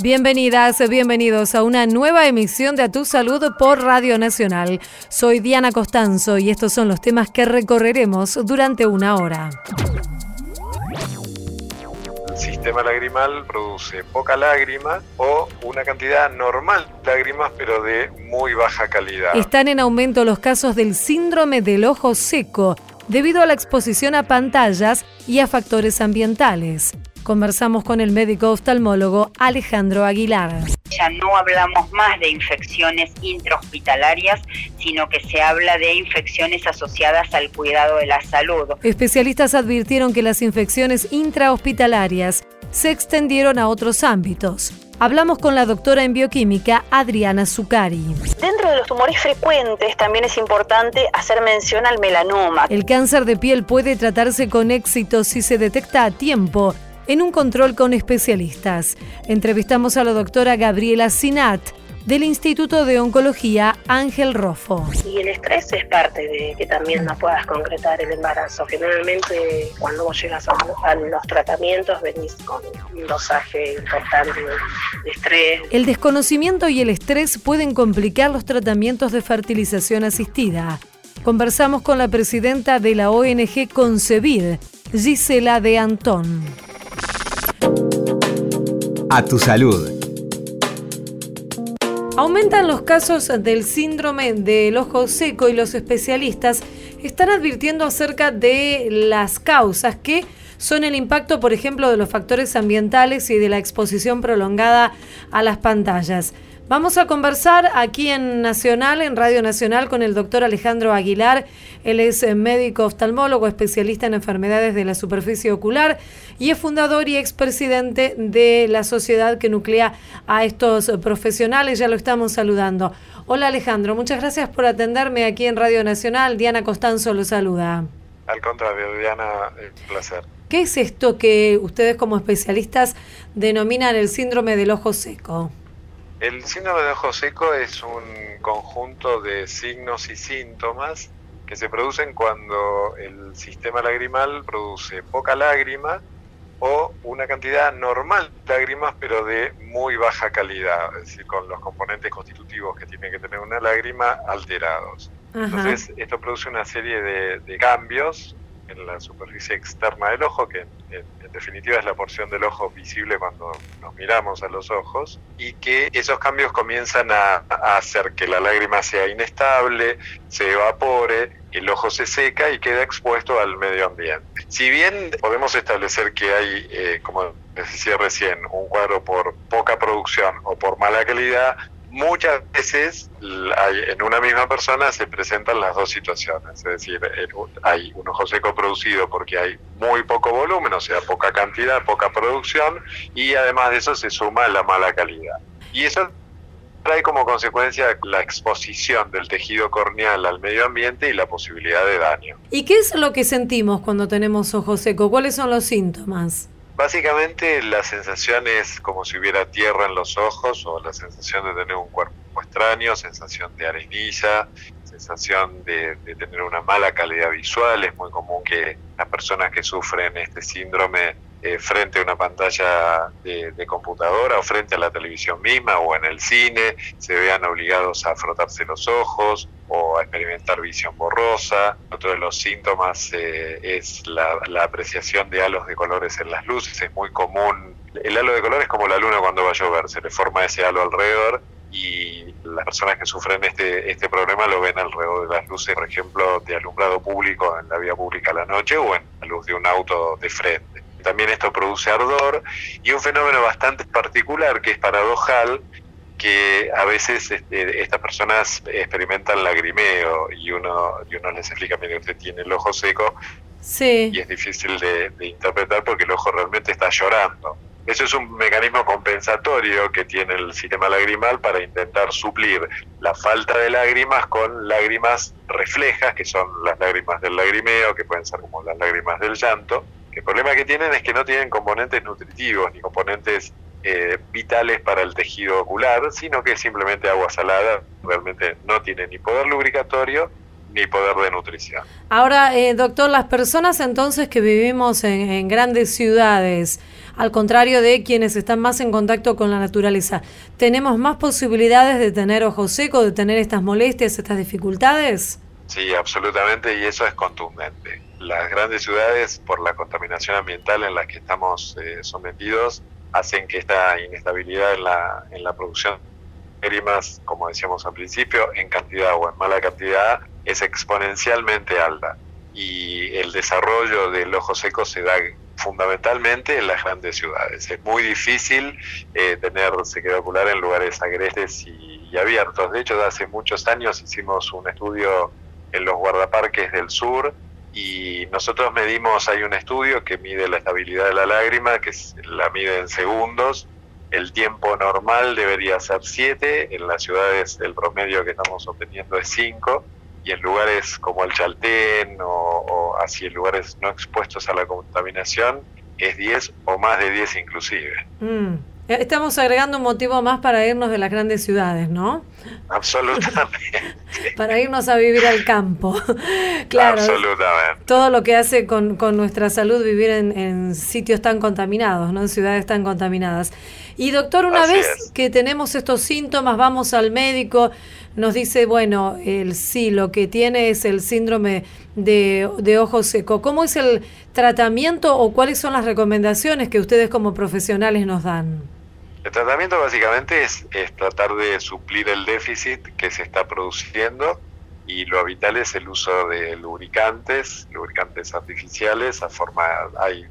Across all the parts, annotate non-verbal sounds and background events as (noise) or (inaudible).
Bienvenidas, bienvenidos a una nueva emisión de A Tu Salud por Radio Nacional. Soy Diana Costanzo y estos son los temas que recorreremos durante una hora. El sistema lagrimal produce poca lágrima o una cantidad normal de lágrimas pero de muy baja calidad. Están en aumento los casos del síndrome del ojo seco debido a la exposición a pantallas y a factores ambientales. Conversamos con el médico oftalmólogo Alejandro Aguilar. Ya no hablamos más de infecciones intrahospitalarias, sino que se habla de infecciones asociadas al cuidado de la salud. Especialistas advirtieron que las infecciones intrahospitalarias se extendieron a otros ámbitos. Hablamos con la doctora en bioquímica Adriana Zucari. Dentro de los tumores frecuentes también es importante hacer mención al melanoma. El cáncer de piel puede tratarse con éxito si se detecta a tiempo en un control con especialistas. Entrevistamos a la doctora Gabriela Sinat del Instituto de Oncología Ángel Rofo. Y el estrés es parte de que también no puedas concretar el embarazo. Generalmente cuando vos llegas a, los tratamientos venís con un dosaje importante de estrés. El desconocimiento y el estrés pueden complicar los tratamientos de fertilización asistida. Conversamos con la presidenta de la ONG Concebir, Gisela de Antón. A tu salud. Aumentan los casos del síndrome del ojo seco y los especialistas están advirtiendo acerca de las causas que son el impacto, por ejemplo, de los factores ambientales y de la exposición prolongada a las pantallas. Vamos a conversar aquí en Nacional, en Radio Nacional, con el doctor Alejandro Aguilar. Él es eh, médico oftalmólogo, especialista en enfermedades de la superficie ocular y es fundador y expresidente de la sociedad que nuclea a estos profesionales. Ya lo estamos saludando. Hola Alejandro, muchas gracias por atenderme aquí en Radio Nacional. Diana Costanzo lo saluda. Al contrario, Diana, un placer. ¿Qué es esto que ustedes como especialistas denominan el síndrome del ojo seco? El síndrome de ojo seco es un conjunto de signos y síntomas que se producen cuando el sistema lagrimal produce poca lágrima o una cantidad normal de lágrimas pero de muy baja calidad, es decir, con los componentes constitutivos que tiene que tener una lágrima alterados. Entonces, esto produce una serie de, de cambios en la superficie externa del ojo, que en, definitiva es la porción del ojo visible cuando nos miramos a los ojos, y que esos cambios comienzan a, hacer que la lágrima sea inestable, se evapore, el ojo se seca y queda expuesto al medio ambiente. Si bien podemos establecer que hay, eh, como les decía recién, un cuadro por poca producción o por mala calidad, muchas veces en una misma persona se presentan las dos situaciones, es decir, hay un ojo seco producido porque hay muy poco volumen, o sea, poca cantidad, poca producción, y además de eso se suma la mala calidad. Y eso trae como consecuencia la exposición del tejido corneal al medio ambiente y la posibilidad de daño. ¿Y qué es lo que sentimos cuando tenemos ojo seco? ¿Cuáles son los síntomas? Básicamente la sensación es como si hubiera tierra en los ojos o la sensación de tener un cuerpo extraño, sensación de arenilla, sensación de, tener una mala calidad visual. Es muy común que las personas que sufren este síndrome eh, frente a una pantalla de, computadora o frente a la televisión misma o en el cine se vean obligados a frotarse los ojos o a experimentar visión borrosa. Otro de los síntomas eh, es la, apreciación de halos de colores en las luces. Es muy común. El halo de color es como la luna cuando va a llover, se le forma ese halo alrededor y las personas que sufren este, este problema lo ven alrededor de las luces, por ejemplo, de alumbrado público en la vía pública a la noche o en la luz de un auto de frente. También esto produce ardor y un fenómeno bastante particular que es paradojal, que a veces este, estas personas experimentan lagrimeo y uno, y uno les explica, mire, usted tiene el ojo seco sí. y es difícil de, interpretar porque el ojo realmente está llorando. Eso es un mecanismo compensatorio que tiene el sistema lagrimal para intentar suplir la falta de lágrimas con lágrimas reflejas, que son las lágrimas del lagrimeo, que pueden ser como las lágrimas del llanto. El problema que tienen es que no tienen componentes nutritivos ni componentes eh, vitales para el tejido ocular, sino que simplemente agua salada, realmente no tiene ni poder lubricatorio ni poder de nutrición. Ahora, eh, doctor, las personas entonces que vivimos en, grandes ciudades, al contrario de quienes están más en contacto con la naturaleza. ¿Tenemos más posibilidades de tener ojo seco, de tener estas molestias, estas dificultades? Sí, absolutamente, y eso es contundente. Las grandes ciudades, por la contaminación ambiental en la que estamos eh, sometidos, hacen que esta inestabilidad en la, en la producción de como decíamos al principio, en cantidad o en mala cantidad, es exponencialmente alta. Y el desarrollo del ojo seco se da fundamentalmente en las grandes ciudades. Es muy difícil eh, tener sequedad ocular en lugares agrestes y, y abiertos. De hecho, hace muchos años hicimos un estudio en los guardaparques del sur y nosotros medimos, hay un estudio que mide la estabilidad de la lágrima, que la mide en segundos, el tiempo normal debería ser 7, en las ciudades el promedio que estamos obteniendo es 5, y en lugares como el Chaltén o, o así en lugares no expuestos a la contaminación es 10 o más de 10 inclusive. Mm. Estamos agregando un motivo más para irnos de las grandes ciudades, ¿no? Absolutamente. (laughs) para irnos a vivir al campo. (laughs) claro. Absolutamente. Todo lo que hace con, con nuestra salud vivir en, en, sitios tan contaminados, ¿no? En ciudades tan contaminadas. Y doctor, una Así vez es. que tenemos estos síntomas, vamos al médico, nos dice, bueno, el sí, lo que tiene es el síndrome de, de ojo seco. ¿Cómo es el tratamiento o cuáles son las recomendaciones que ustedes como profesionales nos dan? El tratamiento básicamente es, es, tratar de suplir el déficit que se está produciendo y lo habitual es el uso de lubricantes, lubricantes artificiales, a forma, hay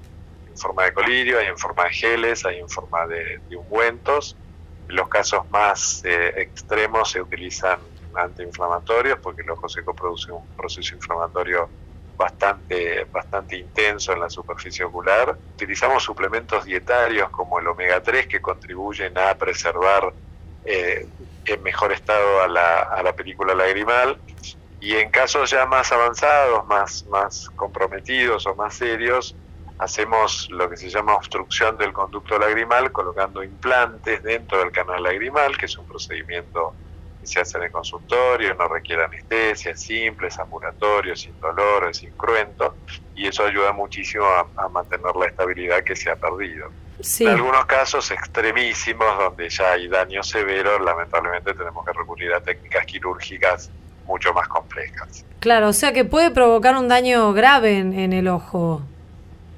en forma de colirio, hay en forma de geles, hay en forma de, ungüentos. En los casos más eh, extremos se utilizan antiinflamatorios porque el ojo seco produce un proceso inflamatorio bastante, bastante intenso en la superficie ocular. Utilizamos suplementos dietarios como el omega 3 que contribuyen a preservar eh, en mejor estado a la, a la película lagrimal. Y en casos ya más avanzados, más, más comprometidos o más serios, hacemos lo que se llama obstrucción del conducto lagrimal colocando implantes dentro del canal lagrimal, que es un procedimiento que se hace en el consultorio, no requiere anestesia, es simple, es ambulatorio, sin dolor, es incruento, y eso ayuda muchísimo a, a mantener la estabilidad que se ha perdido. Sí. En algunos casos extremísimos, donde ya hay daño severo, lamentablemente tenemos que recurrir a técnicas quirúrgicas mucho más complejas. Claro, o sea que puede provocar un daño grave en, en el ojo.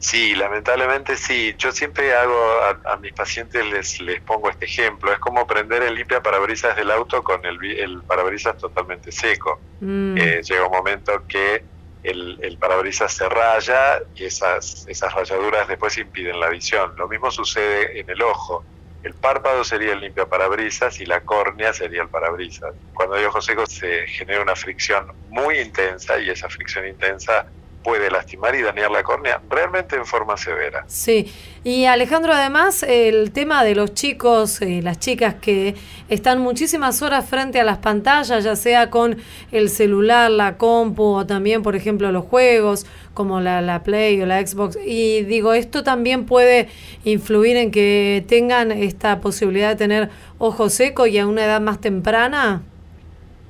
Sí, lamentablemente sí. Yo siempre hago a, a, mis pacientes les, les pongo este ejemplo. Es como prender el limpia parabrisas del auto con el, el parabrisas totalmente seco. Mm. Eh, llega un momento que el, el, parabrisas se raya y esas, esas rayaduras después impiden la visión. Lo mismo sucede en el ojo. El párpado sería el limpia parabrisas y la córnea sería el parabrisas. Cuando hay ojo seco se genera una fricción muy intensa y esa fricción intensa puede lastimar y dañar la córnea realmente en forma severa. Sí, y Alejandro, además, el tema de los chicos, eh, las chicas que están muchísimas horas frente a las pantallas, ya sea con el celular, la compu o también, por ejemplo, los juegos como la, la Play o la Xbox. Y digo, esto también puede influir en que tengan esta posibilidad de tener ojo seco y a una edad más temprana.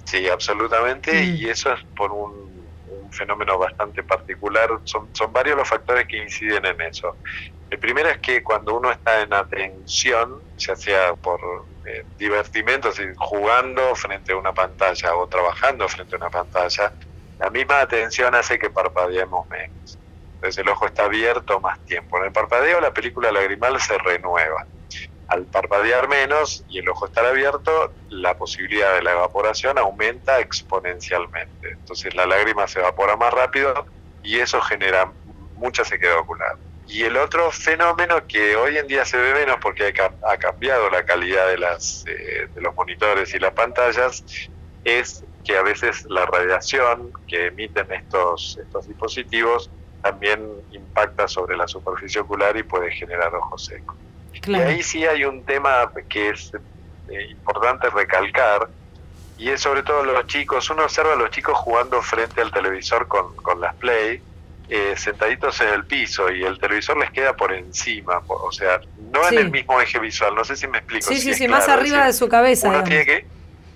Sí, absolutamente, mm. y eso es por un fenómeno bastante particular. Son, son varios los factores que inciden en eso. El primero es que cuando uno está en atención, ya sea por eh, divertimento, decir, jugando frente a una pantalla o trabajando frente a una pantalla, la misma atención hace que parpadeemos menos. Entonces el ojo está abierto más tiempo. En el parpadeo la película lagrimal se renueva. Al parpadear menos y el ojo estar abierto, la posibilidad de la evaporación aumenta exponencialmente. Entonces la lágrima se evapora más rápido y eso genera mucha sequedad ocular. Y el otro fenómeno que hoy en día se ve menos porque ha cambiado la calidad de, las, eh, de los monitores y las pantallas es que a veces la radiación que emiten estos, estos dispositivos también impacta sobre la superficie ocular y puede generar ojo seco. Claro. Y ahí sí hay un tema que es eh, importante recalcar, y es sobre todo los chicos, uno observa a los chicos jugando frente al televisor con, con las Play, eh, sentaditos en el piso, y el televisor les queda por encima, o sea, no sí. en el mismo eje visual, no sé si me explico. Sí, si sí, sí, claro, más arriba decir, de su cabeza. Uno tiene que,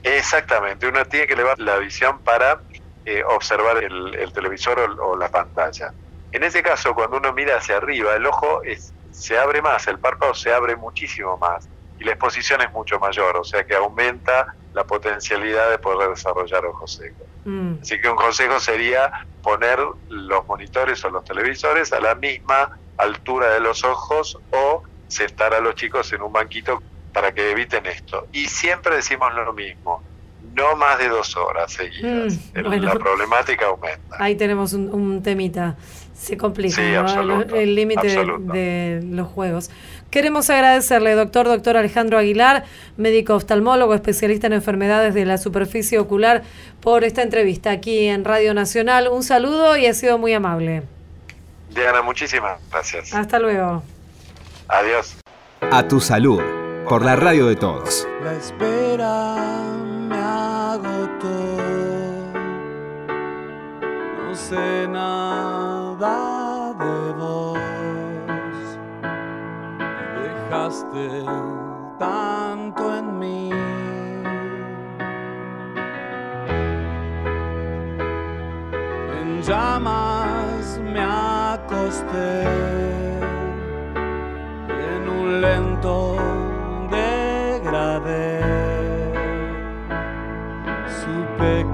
exactamente, uno tiene que elevar la visión para eh, observar el, el televisor o, o la pantalla. En ese caso, cuando uno mira hacia arriba, el ojo es se abre más, el párpado se abre muchísimo más y la exposición es mucho mayor, o sea que aumenta la potencialidad de poder desarrollar ojos secos. Mm. Así que un consejo sería poner los monitores o los televisores a la misma altura de los ojos o sentar a los chicos en un banquito para que eviten esto. Y siempre decimos lo mismo, no más de dos horas seguidas. Mm, la problemática aumenta. Ahí tenemos un, temita. Se complica el límite de, los juegos. Queremos agradecerle, doctor, doctor Alejandro Aguilar, médico oftalmólogo, especialista en enfermedades de la superficie ocular, por esta entrevista aquí en Radio Nacional. Un saludo y ha sido muy amable. Diana, muchísimas gracias. Hasta luego. Adiós. A tu salud, por la radio de todos. La espera no sé nada de vos, dejaste tanto en mí. En llamas me acosté en un lento degradé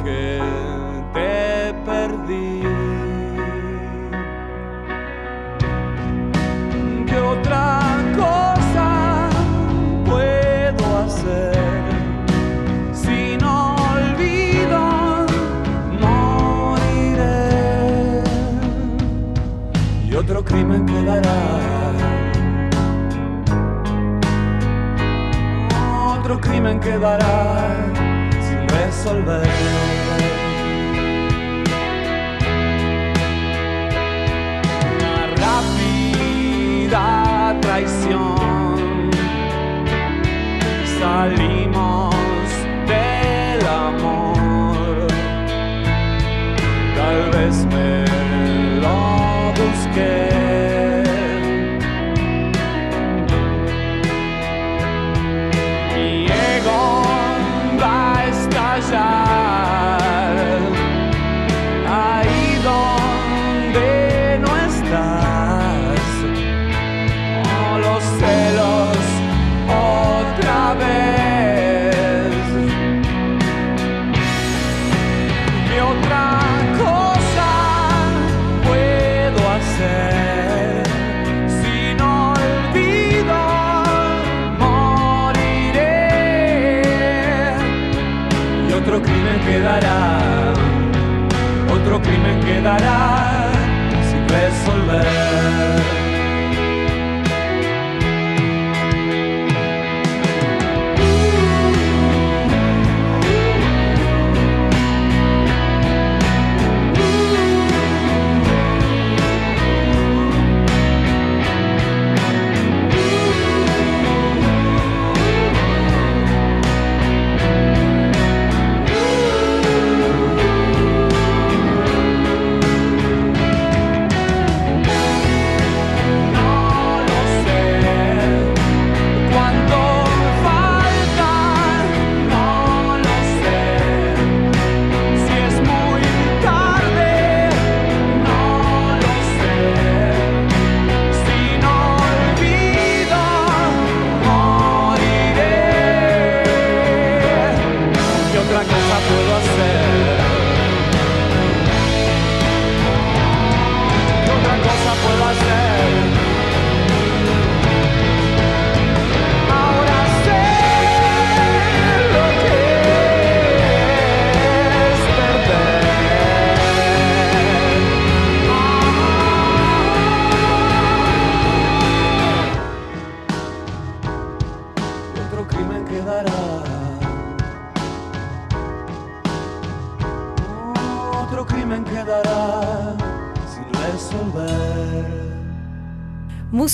que te perdí. Crimen quedará? Otro crimen quedará resolver. Una rápida traición. Salimos resolver.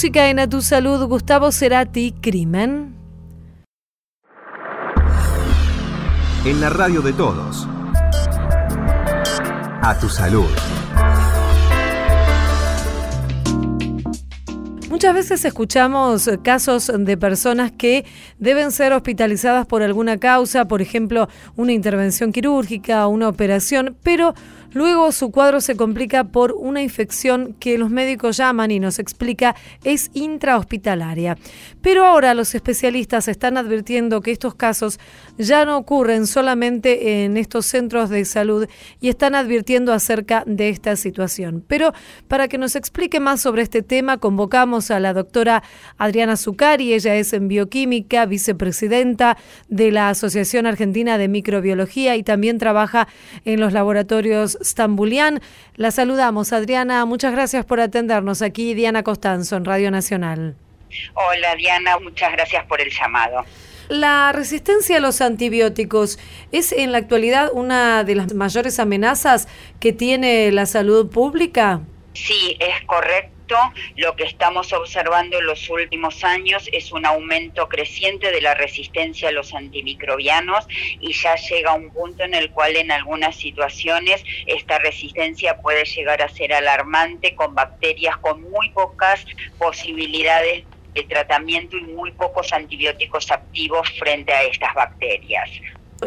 Música en A Tu Salud, Gustavo Cerati, Crimen. En la radio de todos. A Tu Salud. Muchas veces escuchamos casos de personas que deben ser hospitalizadas por alguna causa, por ejemplo, una intervención quirúrgica o una operación, pero Luego su cuadro se complica por una infección que los médicos llaman y nos explica es intrahospitalaria. Pero ahora los especialistas están advirtiendo que estos casos ya no ocurren solamente en estos centros de salud y están advirtiendo acerca de esta situación. Pero para que nos explique más sobre este tema, convocamos a la doctora Adriana Zucari, ella es en bioquímica, vicepresidenta de la Asociación Argentina de Microbiología y también trabaja en los laboratorios La saludamos, Adriana. Muchas gracias por atendernos aquí, Diana Costanzo, en Radio Nacional. Hola Diana, muchas gracias por el llamado. La resistencia a los antibióticos es en la actualidad una de las mayores amenazas que tiene la salud pública. Sí, es correcto. Lo que estamos observando en los últimos años es un aumento creciente de la resistencia a los antimicrobianos y ya llega un punto en el cual en algunas situaciones esta resistencia puede llegar a ser alarmante con bacterias con muy pocas posibilidades de tratamiento y muy pocos antibióticos activos frente a estas bacterias.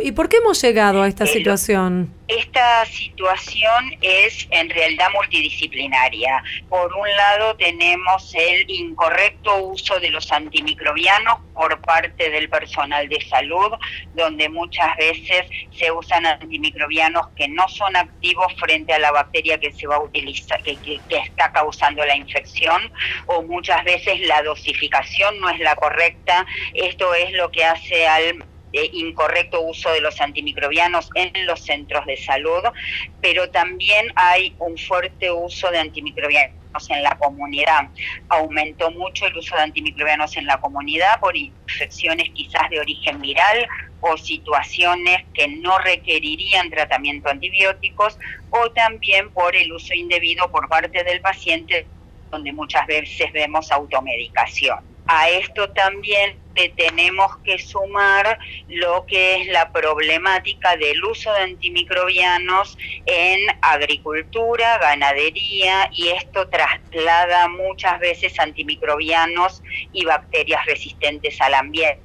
¿Y por qué hemos llegado a esta El- situación? Esta situación es en realidad multidisciplinaria. Por un lado tenemos el incorrecto uso de los antimicrobianos por parte del personal de salud, donde muchas veces se usan antimicrobianos que no son activos frente a la bacteria que se va a utilizar, que, que- que está causando la infección, o muchas veces la dosificación no es la correcta. Esto es lo que hace al incorrecto uso de los antimicrobianos en los centros de salud, pero también hay un fuerte uso de antimicrobianos en la comunidad. Aumentó mucho el uso de antimicrobianos en la comunidad por infecciones quizás de origen viral o situaciones que no requerirían tratamiento antibióticos o también por el uso indebido por parte del paciente donde muchas veces vemos automedicación. A esto también tenemos que sumar lo que es la problemática del uso de antimicrobianos en agricultura, ganadería y esto traslada muchas veces antimicrobianos y bacterias resistentes al ambiente.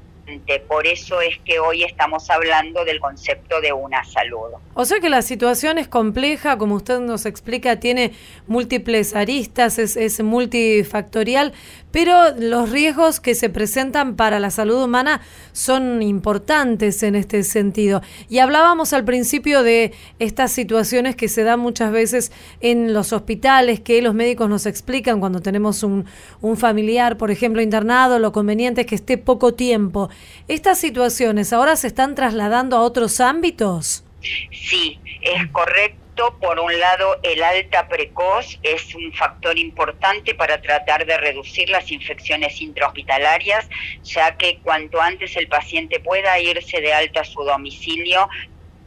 Por eso es que hoy estamos hablando del concepto de una salud. O sea que la situación es compleja, como usted nos explica, tiene múltiples aristas, es multifactorial, pero los riesgos que se presentan para la salud humana son importantes en este sentido. Y hablábamos al principio de estas situaciones que se dan muchas veces en los hospitales, que los médicos nos explican cuando tenemos un, familiar, por ejemplo, internado, lo conveniente es que esté poco tiempo. ¿Estas situaciones ahora se están trasladando a otros ámbitos? Sí, es correcto. Por un lado, el alta precoz es un factor importante para tratar de reducir las infecciones intrahospitalarias, ya que cuanto antes el paciente pueda irse de alta a su domicilio,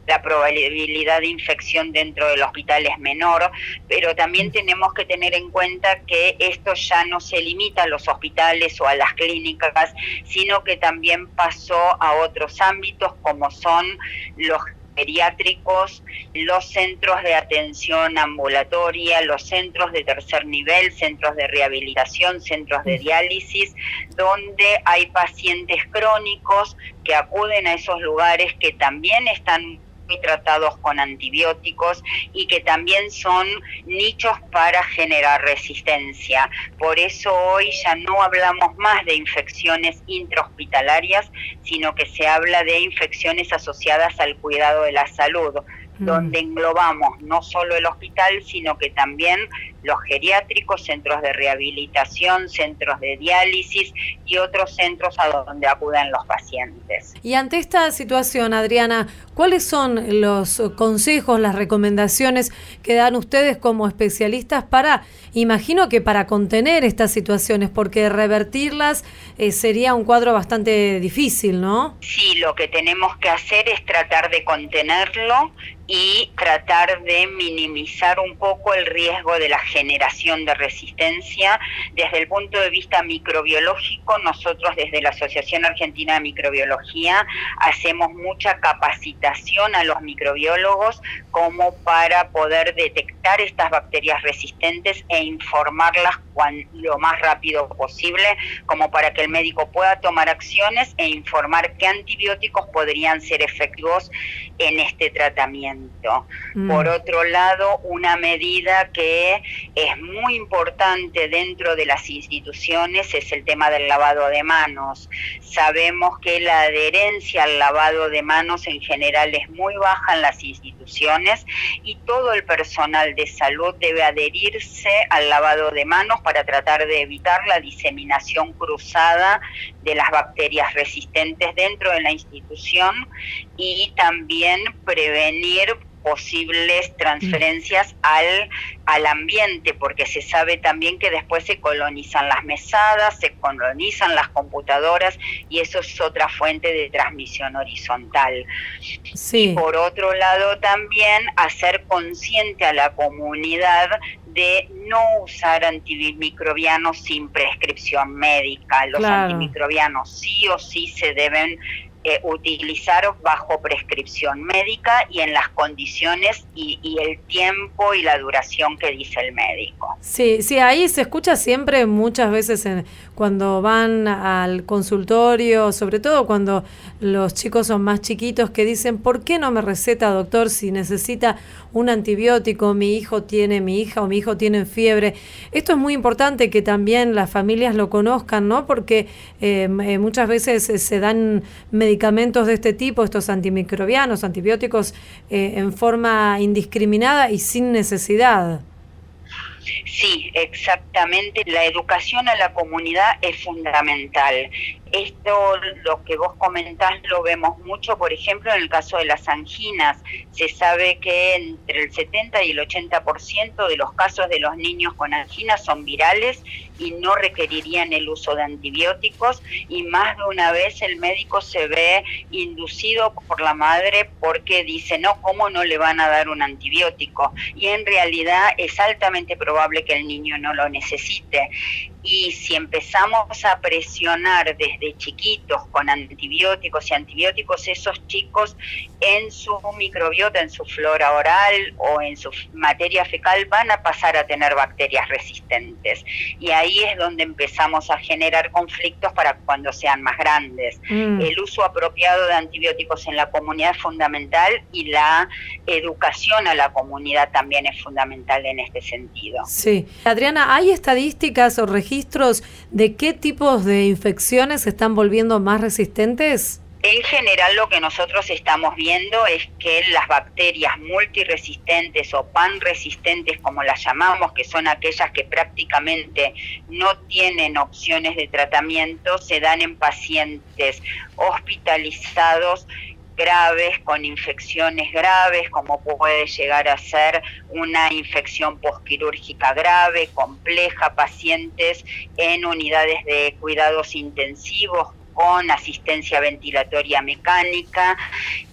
la probabilidad de infección dentro del hospital es menor, pero también tenemos que tener en cuenta que esto ya no se limita a los hospitales o a las clínicas, sino que también pasó a otros ámbitos como son los geriátricos, los centros de atención ambulatoria, los centros de tercer nivel, centros de rehabilitación, centros de diálisis, donde hay pacientes crónicos que acuden a esos lugares que también están muy tratados con antibióticos y que también son nichos para generar resistencia. Por eso hoy ya no hablamos más de infecciones intrahospitalarias, sino que se habla de infecciones asociadas al cuidado de la salud, donde englobamos no solo el hospital, sino que también los geriátricos, centros de rehabilitación, centros de diálisis y otros centros a donde acuden los pacientes. Y ante esta situación, Adriana, ¿cuáles son los consejos, las recomendaciones que dan ustedes como especialistas para, imagino que para contener estas situaciones, porque revertirlas eh, sería un cuadro bastante difícil, ¿no? Sí, lo que tenemos que hacer es tratar de contenerlo y tratar de minimizar un poco el riesgo de la generación de resistencia. Desde el punto de vista microbiológico, nosotros desde la Asociación Argentina de Microbiología hacemos mucha capacitación a los microbiólogos como para poder detectar estas bacterias resistentes e informarlas cuan, lo más rápido posible, como para que el médico pueda tomar acciones e informar qué antibióticos podrían ser efectivos en este tratamiento. tratamiento. Mm. Por otro lado, una medida que es muy importante dentro de las instituciones es el tema del lavado de manos. Sabemos que la adherencia al lavado de manos en general es muy baja en las instituciones y todo el personal de salud debe adherirse al lavado de manos para tratar de evitar la diseminación cruzada de las bacterias resistentes dentro de la institución y también prevenir posibles transferencias al, al ambiente, porque se sabe también que después se colonizan las mesadas, se colonizan las computadoras y eso es otra fuente de transmisión horizontal. Sí. Por otro lado, también hacer consciente a la comunidad de no usar antimicrobianos sin prescripción médica. Los Claro. antimicrobianos sí o sí se deben eh, utilizar bajo prescripción médica y en las condiciones y, y el tiempo y la duración que dice el médico. Sí, sí, ahí se escucha siempre muchas veces en- cuando van al consultorio, sobre todo cuando los chicos son más chiquitos, que dicen, ¿por qué no me receta, doctor, si necesita un antibiótico? Mi hijo tiene, mi hija o mi hijo tiene fiebre. Esto es muy importante que también las familias lo conozcan, ¿no? Porque eh, eh, muchas veces se dan medicamentos de este tipo, estos antimicrobianos, antibióticos, eh, en forma indiscriminada y sin necesidad. Sí, exactamente. La educación a la comunidad es fundamental. Esto, lo que vos comentás, lo vemos mucho, por ejemplo, en el caso de las anginas. Se sabe que entre el 70 y el 80% de los casos de los niños con anginas son virales y no requerirían el uso de antibióticos y más de una vez el médico se ve inducido por la madre porque dice, no, ¿cómo no le van a dar un antibiótico? Y en realidad es altamente probable que el niño no lo necesite. Y si empezamos a presionar desde chiquitos con antibióticos y antibióticos, esos chicos en su microbiota, en su flora oral o en su materia fecal van a pasar a tener bacterias resistentes. Y ahí es donde empezamos a generar conflictos para cuando sean más grandes. Mm. El uso apropiado de antibióticos en la comunidad es fundamental y la educación a la comunidad también es fundamental en este sentido. Sí. Adriana, ¿hay estadísticas o registros de qué tipos de infecciones se están volviendo más resistentes? En general lo que nosotros estamos viendo es que las bacterias multiresistentes o panresistentes, como las llamamos, que son aquellas que prácticamente no tienen opciones de tratamiento, se dan en pacientes hospitalizados graves, con infecciones graves, como puede llegar a ser una infección posquirúrgica grave, compleja, pacientes en unidades de cuidados intensivos con asistencia ventilatoria mecánica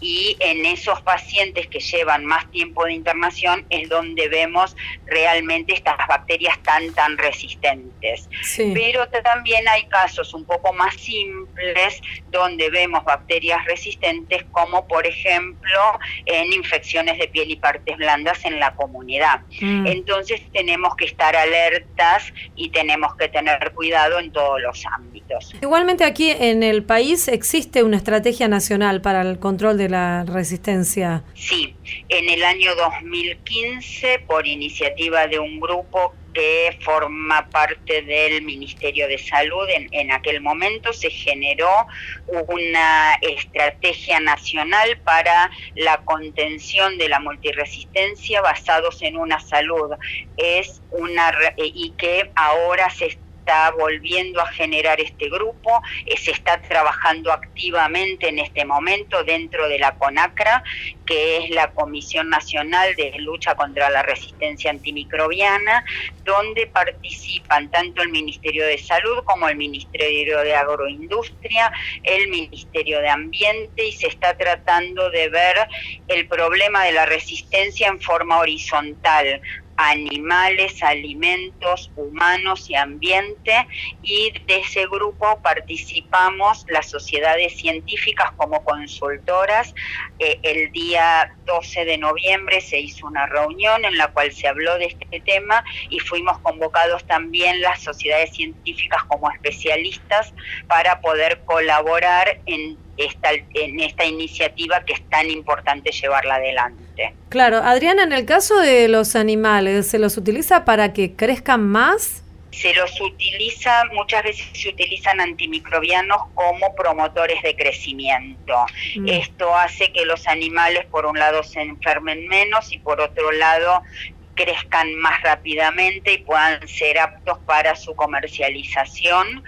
y en esos pacientes que llevan más tiempo de internación es donde vemos realmente estas bacterias tan tan resistentes. Sí. Pero también hay casos un poco más simples donde vemos bacterias resistentes como por ejemplo en infecciones de piel y partes blandas en la comunidad. Mm. Entonces tenemos que estar alertas y tenemos que tener cuidado en todos los ámbitos. Igualmente aquí en el país existe una estrategia nacional para el control de la resistencia. Sí, en el año 2015, por iniciativa de un grupo que forma parte del Ministerio de Salud, en, en aquel momento se generó una estrategia nacional para la contención de la multiresistencia basados en una salud. Es una y que ahora se está volviendo a generar este grupo, eh, se está trabajando activamente en este momento dentro de la CONACRA, que es la Comisión Nacional de Lucha contra la Resistencia Antimicrobiana, donde participan tanto el Ministerio de Salud como el Ministerio de Agroindustria, el Ministerio de Ambiente y se está tratando de ver el problema de la resistencia en forma horizontal animales, alimentos, humanos y ambiente y de ese grupo participamos las sociedades científicas como consultoras. Eh, el día 12 de noviembre se hizo una reunión en la cual se habló de este tema y fuimos convocados también las sociedades científicas como especialistas para poder colaborar en esta, en esta iniciativa que es tan importante llevarla adelante. Claro, Adriana, en el caso de los animales, ¿se los utiliza para que crezcan más? Se los utiliza, muchas veces se utilizan antimicrobianos como promotores de crecimiento. Mm. Esto hace que los animales, por un lado, se enfermen menos y por otro lado, crezcan más rápidamente y puedan ser aptos para su comercialización.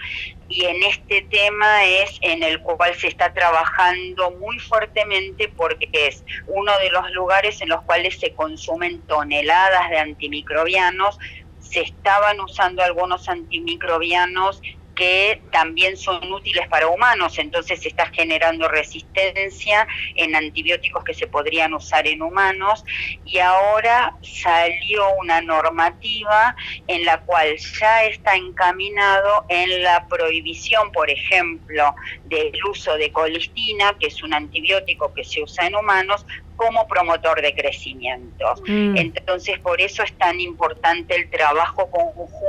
Y en este tema es en el cual se está trabajando muy fuertemente porque es uno de los lugares en los cuales se consumen toneladas de antimicrobianos. Se estaban usando algunos antimicrobianos que también son útiles para humanos, entonces se está generando resistencia en antibióticos que se podrían usar en humanos y ahora salió una normativa en la cual ya está encaminado en la prohibición, por ejemplo, del uso de colistina, que es un antibiótico que se usa en humanos, como promotor de crecimiento. Mm. Entonces, por eso es tan importante el trabajo conjunto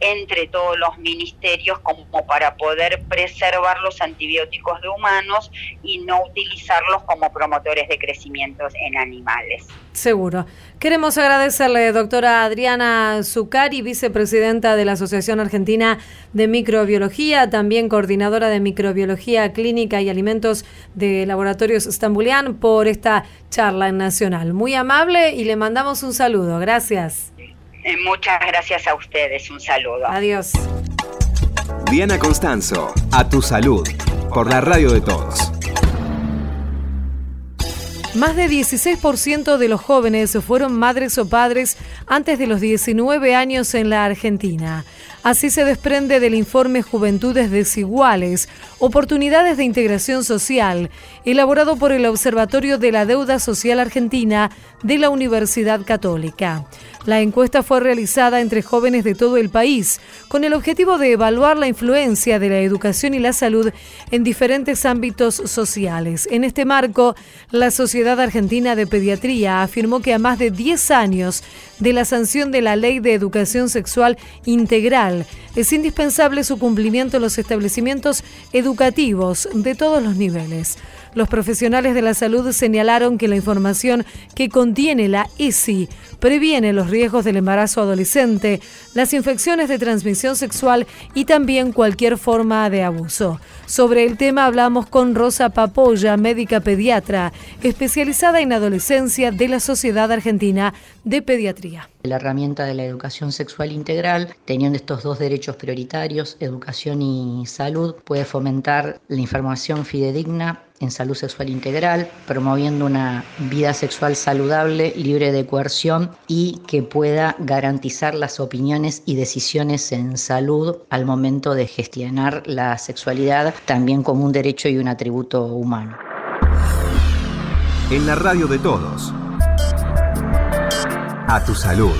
entre todos los ministerios como para poder preservar los antibióticos de humanos y no utilizarlos como promotores de crecimiento en animales. Seguro. Queremos agradecerle, doctora Adriana Zucari, vicepresidenta de la Asociación Argentina de Microbiología, también coordinadora de Microbiología Clínica y Alimentos de Laboratorios Estambulián, por esta charla Nacional. Muy amable y le mandamos un saludo. Gracias. Eh, Muchas gracias a ustedes. Un saludo. Adiós. Diana Constanzo, a tu salud, por la radio de todos. Más de 16% de los jóvenes fueron madres o padres antes de los 19 años en la Argentina. Así se desprende del informe Juventudes Desiguales, Oportunidades de Integración Social, elaborado por el Observatorio de la Deuda Social Argentina de la Universidad Católica. La encuesta fue realizada entre jóvenes de todo el país, con el objetivo de evaluar la influencia de la educación y la salud en diferentes ámbitos sociales. En este marco, la Sociedad Argentina de Pediatría afirmó que a más de 10 años de la sanción de la Ley de Educación Sexual Integral, es indispensable su cumplimiento en los establecimientos educativos de todos los niveles. Los profesionales de la salud señalaron que la información que contiene la ESI previene los riesgos del embarazo adolescente, las infecciones de transmisión sexual y también cualquier forma de abuso. Sobre el tema hablamos con Rosa Papoya, médica pediatra, especializada en adolescencia de la Sociedad Argentina de Pediatría. La herramienta de la educación sexual integral, teniendo estos dos derechos prioritarios, educación y salud, puede fomentar la información fidedigna en salud sexual integral, promoviendo una vida sexual saludable, libre de coerción y que pueda garantizar las opiniones y decisiones en salud al momento de gestionar la sexualidad también como un derecho y un atributo humano. En la radio de todos. A tu salud.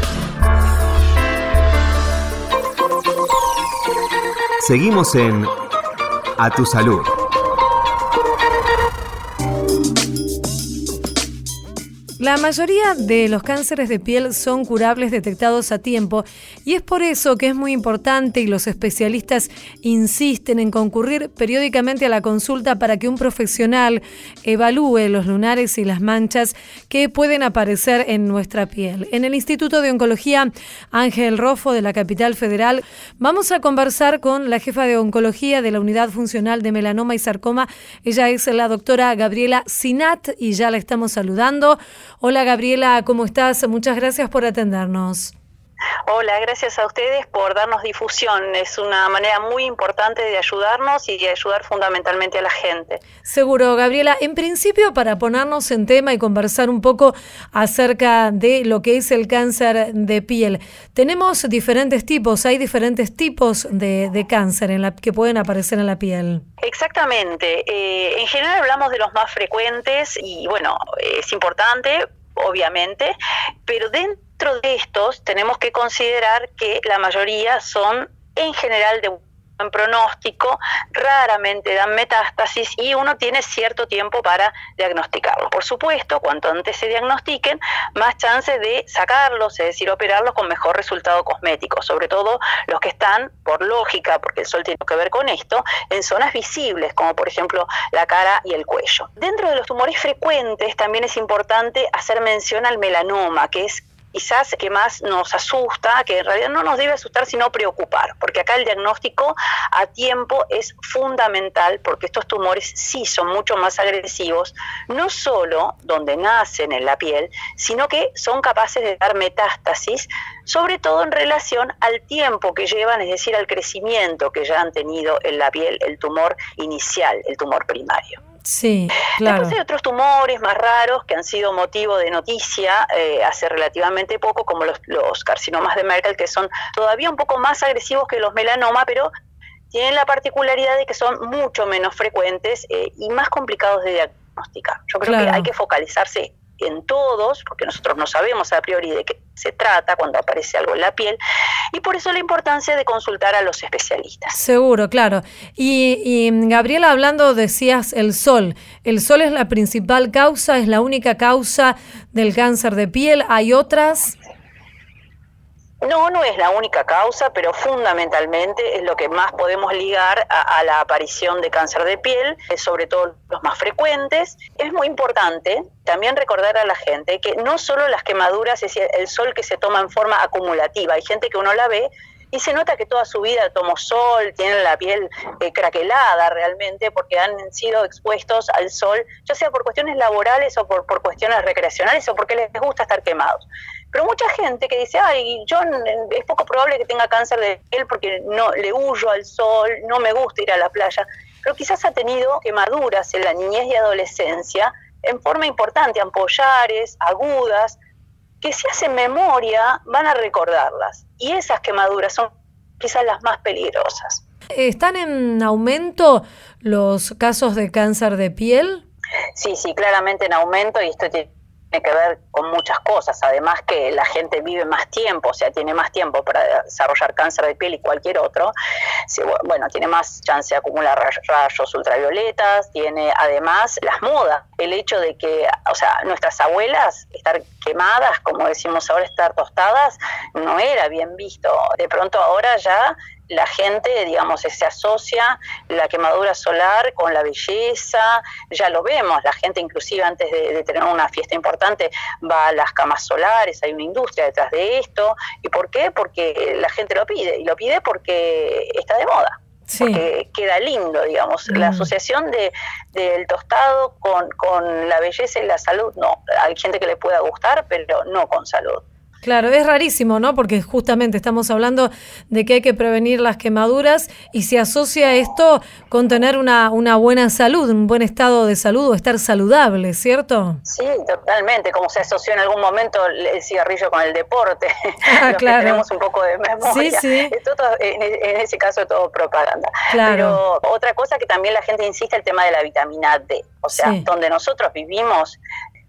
Seguimos en A tu salud. La mayoría de los cánceres de piel son curables detectados a tiempo y es por eso que es muy importante y los especialistas insisten en concurrir periódicamente a la consulta para que un profesional evalúe los lunares y las manchas que pueden aparecer en nuestra piel. En el Instituto de Oncología Ángel Rofo de la capital federal vamos a conversar con la jefa de oncología de la Unidad Funcional de Melanoma y Sarcoma. Ella es la doctora Gabriela Sinat y ya la estamos saludando. Hola Gabriela, ¿cómo estás? Muchas gracias por atendernos. Hola, gracias a ustedes por darnos difusión. Es una manera muy importante de ayudarnos y de ayudar fundamentalmente a la gente. Seguro, Gabriela. En principio, para ponernos en tema y conversar un poco acerca de lo que es el cáncer de piel, tenemos diferentes tipos, hay diferentes tipos de, de cáncer en la, que pueden aparecer en la piel. Exactamente. Eh, en general hablamos de los más frecuentes y bueno, es importante, obviamente, pero dentro de estos tenemos que considerar que la mayoría son en general de buen pronóstico, raramente dan metástasis y uno tiene cierto tiempo para diagnosticarlo. Por supuesto, cuanto antes se diagnostiquen, más chances de sacarlos, es decir, operarlos con mejor resultado cosmético, sobre todo los que están, por lógica, porque el sol tiene que ver con esto, en zonas visibles, como por ejemplo la cara y el cuello. Dentro de los tumores frecuentes también es importante hacer mención al melanoma, que es quizás que más nos asusta, que en realidad no nos debe asustar sino preocupar, porque acá el diagnóstico a tiempo es fundamental porque estos tumores sí son mucho más agresivos, no solo donde nacen en la piel, sino que son capaces de dar metástasis, sobre todo en relación al tiempo que llevan, es decir, al crecimiento que ya han tenido en la piel el tumor inicial, el tumor primario. Sí, claro. Después hay otros tumores más raros que han sido motivo de noticia eh, hace relativamente poco, como los, los carcinomas de Merkel, que son todavía un poco más agresivos que los melanomas, pero tienen la particularidad de que son mucho menos frecuentes eh, y más complicados de diagnosticar. Yo creo Claro. que hay que focalizarse en todos, porque nosotros no sabemos a priori de qué se trata cuando aparece algo en la piel, y por eso la importancia de consultar a los especialistas. Seguro, claro. Y, y, Gabriela, hablando, decías el sol. ¿El sol es la principal causa? ¿Es la única causa del cáncer de piel? ¿Hay otras? No, no es la única causa, pero fundamentalmente es lo que más podemos ligar a, la aparición de cáncer de piel, sobre todo los más frecuentes. Es muy importante también recordar a la gente que no solo las quemaduras, es el sol que se toma en forma acumulativa, hay gente que uno la ve y se nota que toda su vida tomó sol, tienen la piel eh, craquelada realmente porque han sido expuestos al sol, ya sea por cuestiones laborales o por cuestiones recreacionales o porque les gusta estar quemados. Pero mucha gente que dice, ay, yo es poco probable que tenga cáncer de piel porque no le huyo al sol, no me gusta ir a la playa, pero quizás ha tenido quemaduras en la niñez y adolescencia en forma importante, ampollares, agudas, que si hacen memoria van a recordarlas. Y esas quemaduras son quizás las más peligrosas. ¿Están en aumento los casos de cáncer de piel? Sí, sí, claramente en aumento y esto tiene que ver con muchas cosas. Además que la gente vive más tiempo, o sea, tiene más tiempo para desarrollar cáncer de piel y cualquier otro. Bueno, tiene más chance de acumular ray- rayos ultravioletas, tiene además las modas. El hecho de que, o sea, nuestras abuelas estar quemadas, como decimos ahora, estar tostadas, no era bien visto. De pronto ahora ya la gente, digamos, se asocia la quemadura solar con la belleza, ya lo vemos, la gente inclusive antes de, de tener una fiesta importante va a las camas solares, hay una industria detrás de esto. ¿Y por qué? Porque la gente lo pide, y lo pide porque está de moda. Sí. Porque queda lindo, digamos. La Mm. asociación de, del tostado con, con la belleza y la salud, no. Hay gente que le pueda gustar, pero no con salud. Claro, es rarísimo, ¿no? Porque justamente estamos hablando de que hay que prevenir las quemaduras y se asocia esto con tener una, una buena salud, un buen estado de salud o estar saludable, ¿cierto? Sí, totalmente, como se asoció en algún momento el cigarrillo con el deporte, (laughs) Ah, los claro. que tenemos un poco de memoria. Sí, sí. Esto todo- en, en ese caso es todo propaganda. Claro. Pero otra cosa que también la gente insiste, el tema de la vitamina D. O sea, Sí. donde nosotros vivimos,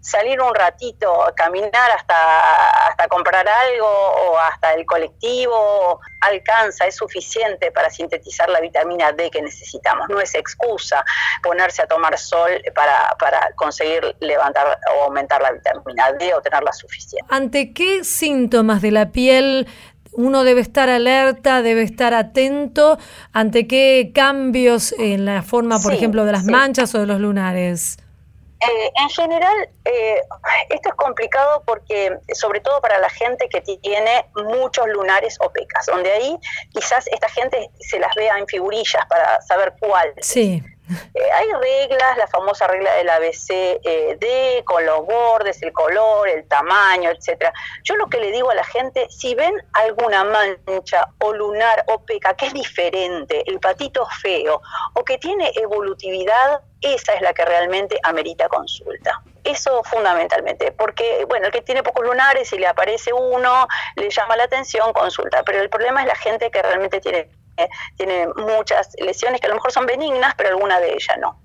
salir un ratito, caminar hasta, hasta comprar algo o hasta el colectivo, alcanza, es suficiente para sintetizar la vitamina D que necesitamos. No es excusa ponerse a tomar sol para, para conseguir levantar o aumentar la vitamina D o tenerla suficiente. ¿Ante qué síntomas de la piel uno debe estar alerta, debe estar atento? ¿Ante qué cambios en la forma, por Sí, ejemplo, de las sí. manchas o de los lunares? Eh, en general, eh, esto es complicado porque, sobre todo para la gente que tiene muchos lunares o pecas, donde ahí quizás esta gente se las vea en figurillas para saber cuál. Sí, Eh, hay reglas, la famosa regla del ABCD, con los bordes, el color, el tamaño, etcétera. Yo lo que le digo a la gente, si ven alguna mancha o lunar o peca que es diferente, el patito feo o que tiene evolutividad, esa es la que realmente amerita consulta. Eso fundamentalmente, porque bueno, el que tiene pocos lunares y le aparece uno, le llama la atención, consulta, pero el problema es la gente que realmente tiene eh, tiene muchas lesiones que a lo mejor son benignas, pero alguna de ellas no.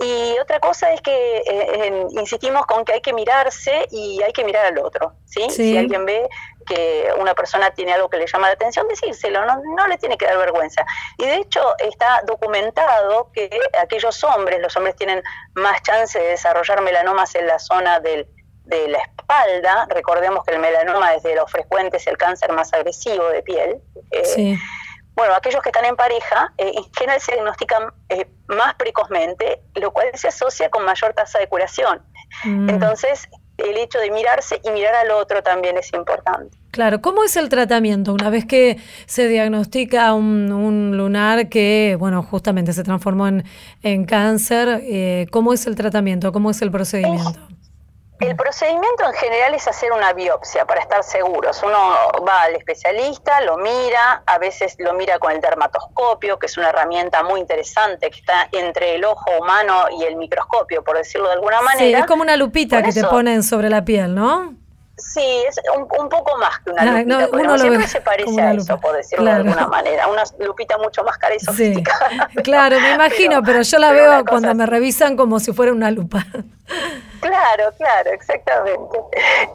Y otra cosa es que eh, insistimos con que hay que mirarse y hay que mirar al otro. ¿sí? Sí. Si alguien ve que una persona tiene algo que le llama la atención, decírselo, no, no le tiene que dar vergüenza. Y de hecho está documentado que aquellos hombres, los hombres tienen más chance de desarrollar melanomas en la zona del, de la espalda, recordemos que el melanoma es de los frecuentes el cáncer más agresivo de piel. Eh, Sí. Bueno, aquellos que están en pareja eh, en general se diagnostican eh, más precozmente, lo cual se asocia con mayor tasa de curación. Mm. Entonces, el hecho de mirarse y mirar al otro también es importante. Claro, ¿cómo es el tratamiento una vez que se diagnostica un, un lunar que, bueno, justamente se transformó en, en cáncer? eh, ¿Cómo es el tratamiento? ¿Cómo es el procedimiento? El procedimiento en general es hacer una biopsia para estar seguros. Uno va al especialista, lo mira, a veces lo mira con el dermatoscopio, que es una herramienta muy interesante que está entre el ojo humano y el microscopio, por decirlo de alguna Sí, manera. es como una lupita Por que te ponen sobre la piel, ¿no? Sí, es un, un poco más que una Ah, lupita, no, pero uno siempre se parece a eso, por decirlo Claro. de alguna manera. Una lupita mucho más cara y Sí, sofisticada. (laughs) claro, me (laughs) imagino, pero, yo la pero veo cuando me revisan como si fuera una lupa. Claro, claro, exactamente.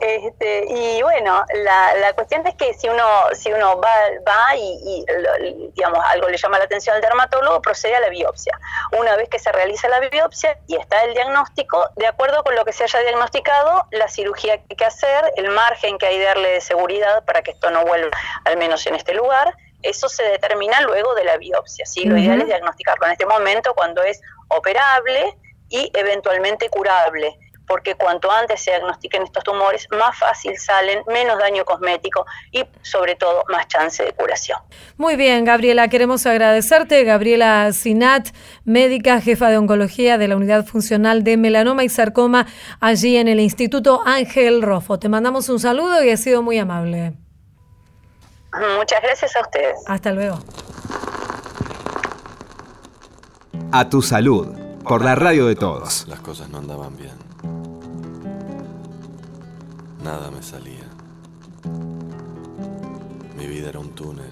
Este, y bueno, la, la cuestión es que si uno si uno va, va y, y, lo- digamos algo le llama la atención al dermatólogo, procede a la biopsia. Una vez que se realiza la biopsia y está el diagnóstico, de acuerdo con lo que se haya diagnosticado, la cirugía que hay que hacer, el margen que hay de darle de seguridad para que esto no vuelva, al menos en este lugar, eso se determina luego de la biopsia. ¿sí? Lo ideal es diagnosticarlo en este momento cuando es operable y eventualmente curable, porque cuanto antes se diagnostiquen estos tumores, más fácil salen, menos daño cosmético y sobre todo más chance de curación. Muy bien, Gabriela, queremos agradecerte. Gabriela Sinat, médica, jefa de oncología de la Unidad Funcional de Melanoma y Sarcoma, allí en el Instituto Ángel Rofo. Te mandamos un saludo y has sido muy amable. Muchas gracias a ustedes. Hasta luego. A tu salud, por la radio de todos. Las cosas no andaban bien. Nada me salía. Mi vida era un túnel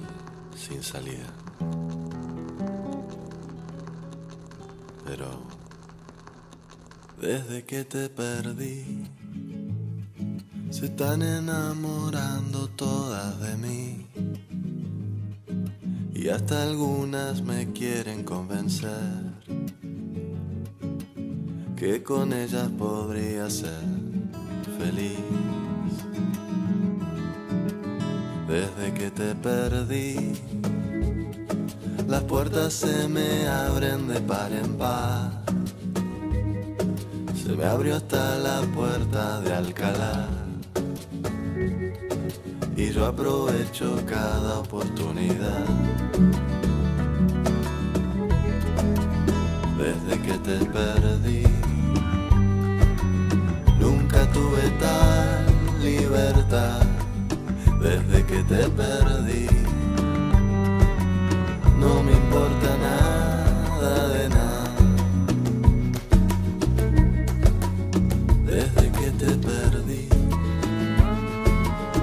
sin salida. Pero desde que te perdí, se están enamorando todas de mí. Y hasta algunas me quieren convencer que con ellas podría ser feliz. Desde que te perdí, las puertas se me abren de par en par. Se me abrió hasta la puerta de Alcalá. Y yo aprovecho cada oportunidad. Desde que te perdí, tuve tal libertad. Desde que te perdí, no me importa nada de nada. Desde que te perdí,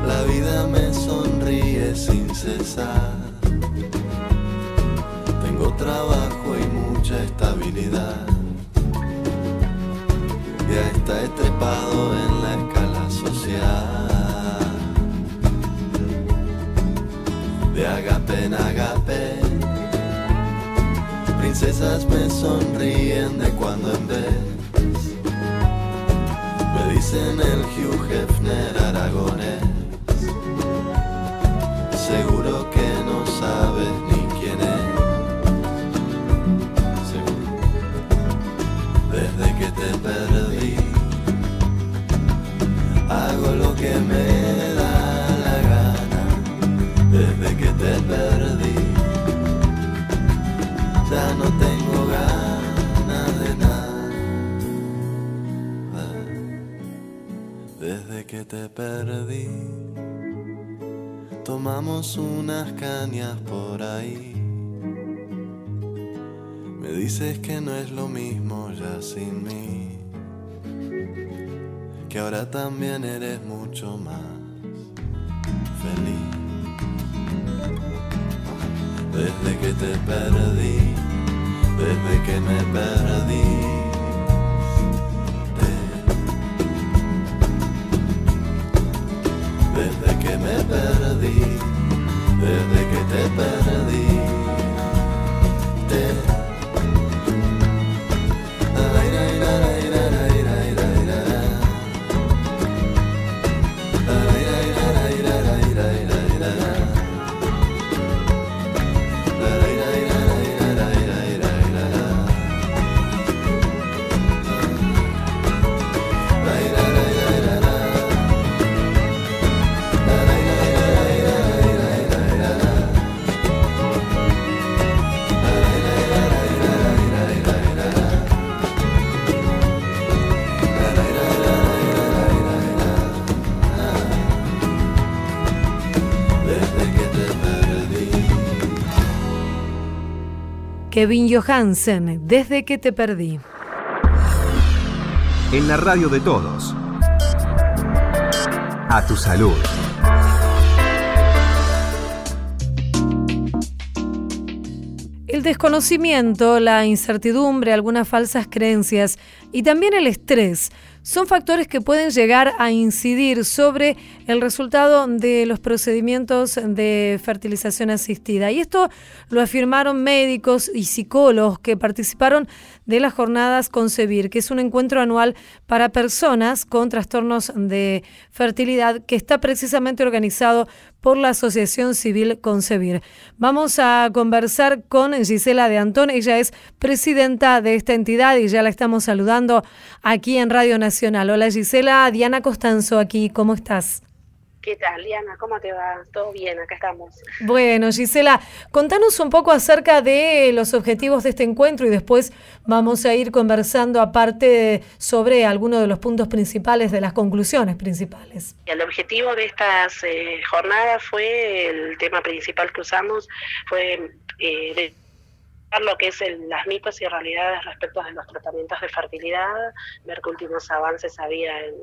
la vida me sonríe sin cesar. Tengo trabajo y mucha estabilidad. Ya está estrepado en la escala social. De agape en agape, princesas me sonríen de cuando en vez. Me dicen el Hugh Hefner aragonés. Que me da la gana. Desde que te perdí, ya no tengo ganas de nada. Desde que te perdí, tomamos unas cañas por ahí. Me dices que no es lo mismo ya sin mí, que ahora también eres mucho más feliz. Desde que te perdí, desde que me perdí. Desde que me perdí. desde que te perdí. Kevin Johansen, desde que te perdí. En la radio de todos. A tu salud. El desconocimiento, la incertidumbre, algunas falsas creencias y también el estrés son factores que pueden llegar a incidir sobre el resultado de los procedimientos de fertilización asistida. Y esto lo afirmaron médicos y psicólogos que participaron de las jornadas Concebir, que es un encuentro anual para personas con trastornos de fertilidad que está precisamente organizado por la Asociación Civil Concebir. Vamos a conversar con Gisela de Antón, ella es presidenta de esta entidad y ya la estamos saludando aquí en Radio Nacional. Hola Gisela, Diana Costanzo aquí, ¿cómo estás? ¿Qué tal, Diana? ¿Cómo te va? Todo bien, acá estamos. Bueno, Gisela, contanos un poco acerca de los objetivos de este encuentro y después vamos a ir conversando aparte sobre algunos de los puntos principales, de las conclusiones principales. El objetivo de estas eh, jornadas fue, el tema principal que usamos fue eh, de lo que es el, las mitos y realidades respecto de los tratamientos de fertilidad, ver qué últimos avances había en,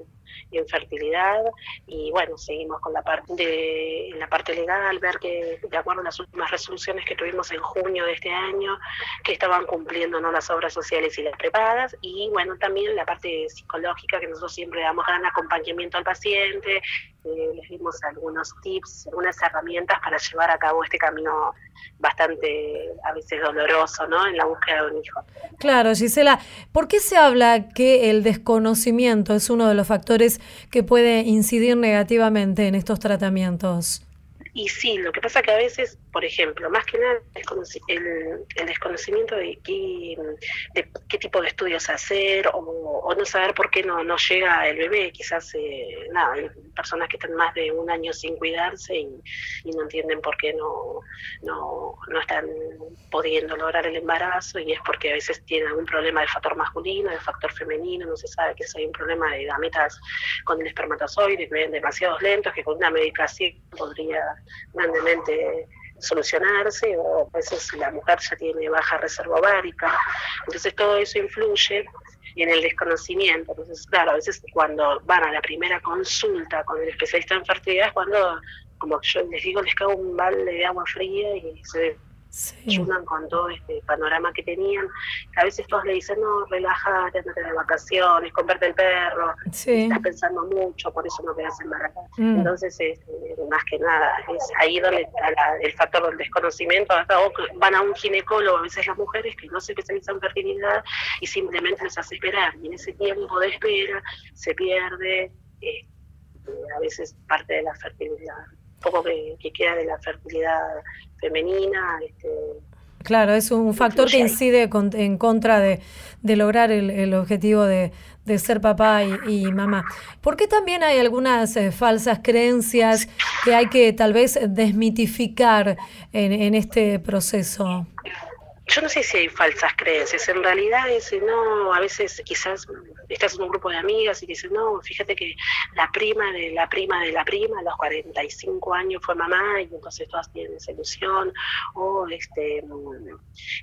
en fertilidad. Y bueno, seguimos con la parte de la parte legal, ver que de acuerdo a las últimas resoluciones que tuvimos en junio de este año, que estaban cumpliendo no las obras sociales y las prepagas y bueno, también la parte psicológica que nosotros siempre damos gran acompañamiento al paciente, eh, les dimos algunos tips, algunas herramientas para llevar a cabo este camino bastante a veces doloroso, ¿no? En la búsqueda de un hijo. Claro, Gisela, ¿por qué se habla que el desconocimiento es uno de los factores que puede incidir negativamente en estos tratamientos? Y sí, lo que pasa que a veces, por ejemplo, más que nada el, desconocimiento de qué, de qué tipo de estudios hacer o, no saber por qué no, no llega el bebé. Quizás, eh, nada, hay personas que están más de un año sin cuidarse y, no entienden por qué no, no, no, están pudiendo lograr el embarazo y es porque a veces tienen algún problema de factor masculino, de factor femenino, no se sabe que es hay un problema de gametas con el espermatozoide, que ven demasiados lentos, que con una medicación podría grandemente solucionarse o a veces la mujer ya tiene baja reserva ovárica. Entonces todo eso influye en el desconocimiento. Entonces, claro, a veces cuando van a la primera consulta con el especialista en fertilidad es cuando, como yo les digo, les cago un balde de agua fría y se sí. con todo este panorama que tenían. A veces todos le dicen, no, relájate, andate de vacaciones, comprate el perro, estás pensando mucho, por eso no te vas a embarazar. Mm. Entonces, este, más que nada, es ahí donde está el factor del desconocimiento. Hasta van a un ginecólogo, a veces las mujeres que no se especializan en fertilidad y simplemente les hace esperar. Y en ese tiempo de espera se pierde este, a veces parte de la fertilidad poco que, queda de la fertilidad femenina. Este, claro, es un factor que incide en contra de, lograr el, objetivo de, ser papá y, mamá. ¿Por qué también hay algunas eh, falsas creencias que hay que tal vez desmitificar en, en este proceso? Yo no sé si hay falsas creencias, en realidad es, no, a veces quizás estás en un grupo de amigas y dices, no, fíjate que la prima de la prima de la prima a los 45 años fue mamá y entonces todas tienen esa ilusión, o este,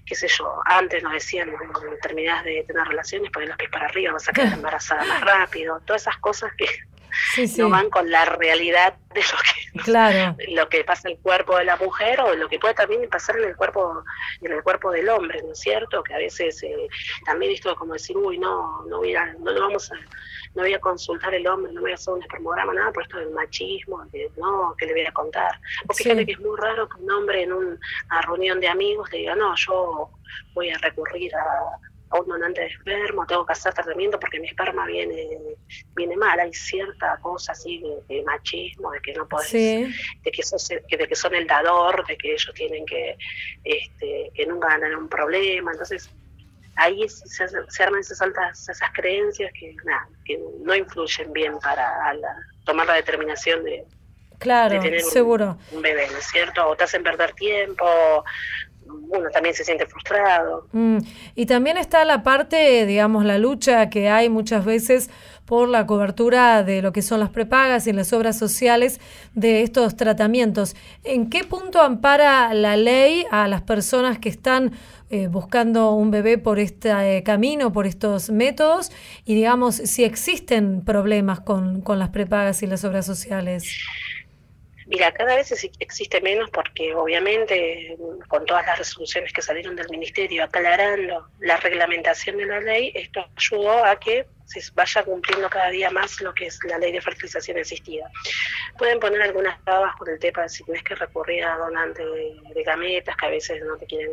qué sé yo, antes nos decían, terminás de tener relaciones, poner los pies para arriba, vas a quedar (laughs) embarazada más rápido, todas esas cosas que no van con la realidad de lo que Claro. (laughs) lo que pasa en el cuerpo de la mujer o lo que puede también pasar en el cuerpo en el cuerpo del hombre, ¿no es cierto? Que a veces eh, también esto como decir, uy, no, no voy a, no lo vamos a, no voy a consultar el hombre, no voy a hacer un espermograma, nada, por esto del machismo, que no, que le voy a contar. O fíjate Sí. que es muy raro que un hombre en un- una reunión de amigos le diga, no, yo voy a recurrir a, a un donante de esperma, tengo que hacer tratamiento porque mi esperma viene viene mal, hay cierta cosa así de, de machismo, de que no podés, Sí. de que, sos de que son el dador, de que ellos tienen que, este, que nunca van a tener un problema, entonces ahí se, se, arman esas altas, esas creencias que, nada, que no influyen bien para la- tomar la determinación de, Claro, de tener un- seguro. un bebé, ¿no es cierto? O te hacen perder tiempo, uno también se siente frustrado. Mm, Y también está la parte, digamos, la lucha que hay muchas veces por la cobertura de lo que son las prepagas y las obras sociales de estos tratamientos. ¿En qué punto ampara la ley a las personas que están eh, buscando un bebé por este eh, camino, por estos métodos? Y digamos, si existen problemas con, con las prepagas y las obras sociales. Mira, cada vez ex- existe menos porque obviamente con todas las resoluciones que salieron del ministerio aclarando la reglamentación de la ley, esto ayudó a que se vaya cumpliendo cada día más lo que es la ley de fertilización asistida. Pueden poner algunas trabas con el tema de si tienes que recurrir a donantes de, de gametas que a veces no te quieren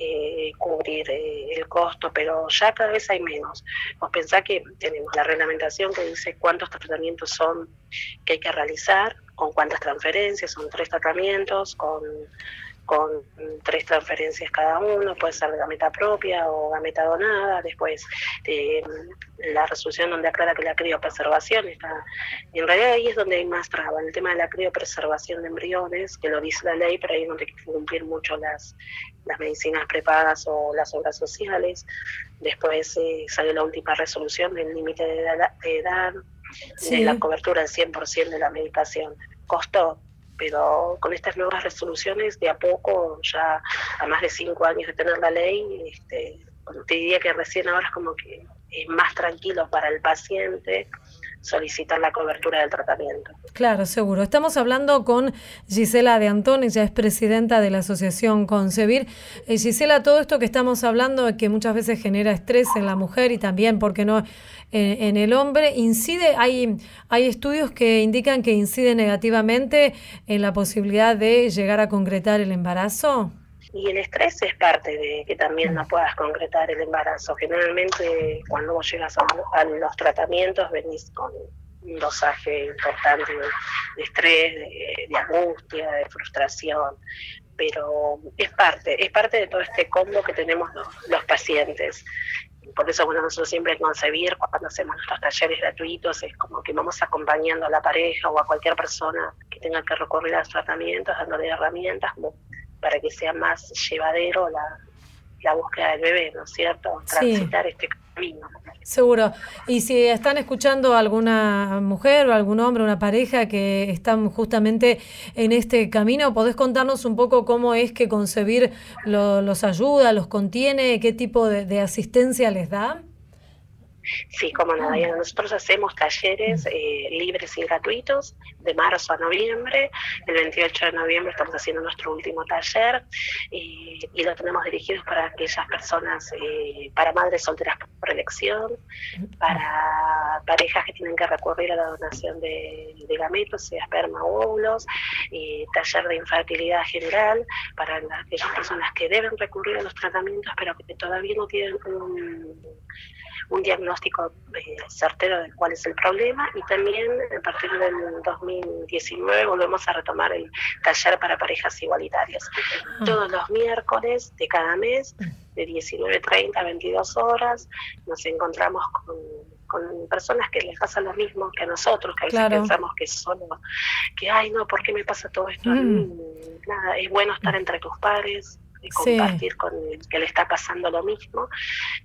eh, cubrir eh, el costo, pero ya cada vez hay menos. Vos pensá que tenemos la reglamentación que dice cuántos tratamientos son que hay que realizar, con cuántas transferencias, son tres tratamientos, con, con tres transferencias cada uno, puede ser gameta propia o gameta donada, después eh, la resolución donde aclara que la criopreservación está, en realidad ahí es donde hay más traba, el tema de la criopreservación de embriones, que lo dice la ley, pero ahí no hay que cumplir mucho las, las medicinas prepagas o las obras sociales, después eh, salió la última resolución del límite de edad De la cobertura del 100% de la medicación. Costó, pero con estas nuevas resoluciones, de a poco, ya a más de cinco años de tener la ley, este, te diría que recién ahora es como que es más tranquilo para el paciente solicitar la cobertura del tratamiento. Claro, seguro. Estamos hablando con Gisela de Antón, ella es presidenta de la Asociación Concebir. Eh, Gisela, todo esto que estamos hablando, que muchas veces genera estrés en la mujer y también, ¿por qué no?, en, en el hombre, incide, hay, hay estudios que indican que incide negativamente en la posibilidad de llegar a concretar el embarazo. Y el estrés es parte de que también no puedas concretar el embarazo. Generalmente cuando vos llegas a, a los tratamientos venís con un dosaje importante de, de estrés, de, de angustia, de frustración, pero es parte, es parte de todo este combo que tenemos los, los pacientes. Por eso, bueno, nosotros siempre en Concebir, cuando hacemos nuestros talleres gratuitos, es como que vamos acompañando a la pareja o a cualquier persona que tenga que recurrir a los tratamientos, dándole herramientas como para que sea más llevadero la, la búsqueda del bebé, ¿no es cierto? Sí. Transitar este camino. Seguro. Y si están escuchando alguna mujer o algún hombre, una pareja que están justamente en este camino, ¿podés contarnos un poco cómo es que concebir lo- los ayuda, los contiene, qué tipo de, de asistencia les da? Sí, como Diana, nosotros hacemos talleres eh, libres y gratuitos de marzo a noviembre. El 28 de noviembre estamos haciendo nuestro último taller eh, y lo tenemos dirigidos para aquellas personas, eh, para madres solteras por elección, para parejas que tienen que recurrir a la donación de, de gametos, sea esperma o óvulos, eh, taller de infertilidad general para las- aquellas personas que deben recurrir a los tratamientos pero que todavía no tienen un un diagnóstico eh, certero de cuál es el problema y también a partir del 2019 volvemos a retomar el taller para parejas igualitarias. Todos los miércoles de cada mes, de 19.30 a 22 horas, nos encontramos con, con personas que les pasa lo mismo que a nosotros, que a veces Claro. pensamos que solo, que ay no, ¿por qué me pasa todo esto mí? Nada, es bueno estar entre tus pares, y Sí. compartir con el que le está pasando lo mismo.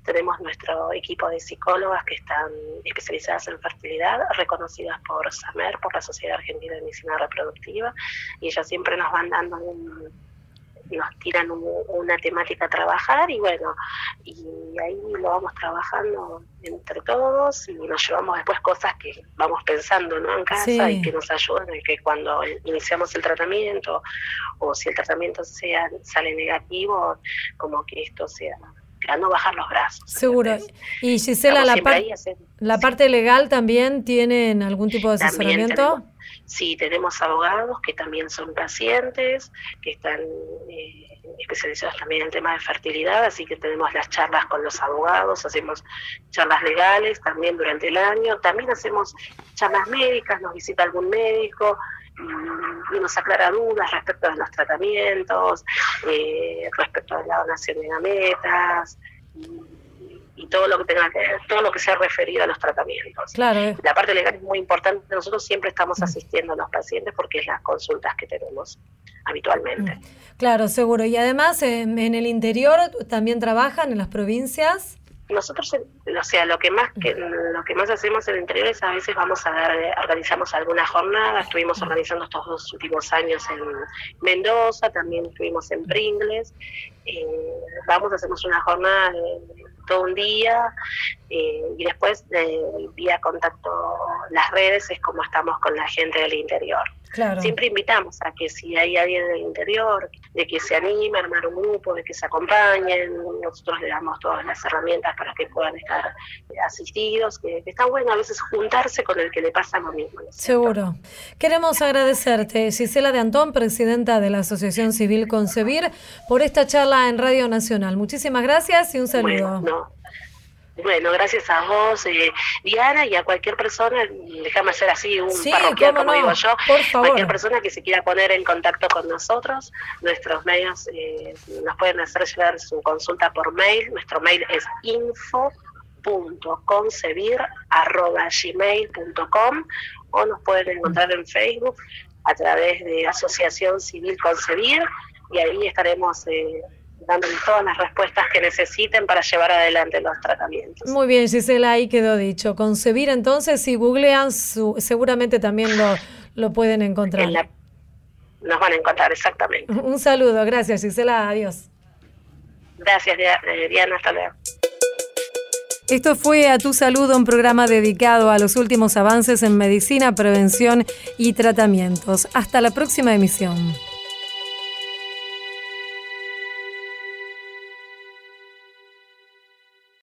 Tenemos nuestro equipo de psicólogas que están especializadas en fertilidad, reconocidas por SAMER, por la Sociedad Argentina de Medicina Reproductiva, y ellas siempre nos van dando un, nos tiran un- una temática a trabajar y bueno, y ahí lo vamos trabajando entre todos y nos llevamos después cosas que vamos pensando ¿no? en casa Sí. y que nos ayudan y que cuando iniciamos el tratamiento o si el tratamiento sea sale negativo, como que esto sea, a no bajar los brazos. Seguro. ¿entendés? Y Gisela, la, par- la parte legal también tienen algún tipo de asesoramiento. tenemos- Sí, tenemos abogados que también son pacientes, que están eh, especializados también en el tema de fertilidad, así que tenemos las charlas con los abogados, hacemos charlas legales también durante el año, también hacemos charlas médicas, nos visita algún médico y, y nos aclara dudas respecto de los tratamientos, eh, respecto de la donación de gametas y, y todo lo que tenga que todo lo que sea referido a los tratamientos. Claro, eh. La parte legal es muy importante. Nosotros siempre estamos asistiendo a los pacientes porque es las consultas que tenemos habitualmente. Claro, seguro. Y además, en, en el interior también trabajan en las provincias. Nosotros, eh, o sea, lo que más que lo que más hacemos en el interior es a veces vamos a dar, eh, organizamos alguna jornada. Estuvimos organizando estos dos últimos años en Mendoza, también estuvimos en Pringles. Eh, vamos, hacemos una jornada de, de todo un día y después eh, vía contacto las redes es como estamos con la gente del interior. Claro. Siempre invitamos a que si hay alguien del interior, de que se anime a armar un grupo, de que se acompañen, nosotros le damos todas las herramientas para que puedan estar asistidos, que, que está bueno a veces juntarse con el que le pasa lo mismo. ¿no? Seguro. Queremos agradecerte, Gisela de Antón, presidenta de la Asociación Civil Concebir, por esta charla en Radio Nacional. Muchísimas gracias y un saludo. Bueno, no. Bueno, gracias a vos, eh, Diana, y a cualquier persona, déjame hacer así un Sí, parroquial, como no, digo yo, cualquier persona que se quiera poner en contacto con nosotros, nuestros medios eh, nos pueden hacer llegar su consulta por mail, nuestro mail es info.concebir.gmail.com o nos pueden encontrar en Facebook a través de Asociación Civil Concebir y ahí estaremos... Eh, dándoles todas las respuestas que necesiten para llevar adelante los tratamientos. Muy bien, Gisela, ahí quedó dicho. Concebir entonces, si googlean, su- seguramente también lo, lo pueden encontrar. En la- nos van a encontrar exactamente. (laughs) Un saludo, gracias Gisela, adiós. Gracias, eh, Diana, hasta luego. Esto fue A Tu Salud, un programa dedicado a los últimos avances en medicina, prevención y tratamientos. Hasta la próxima emisión.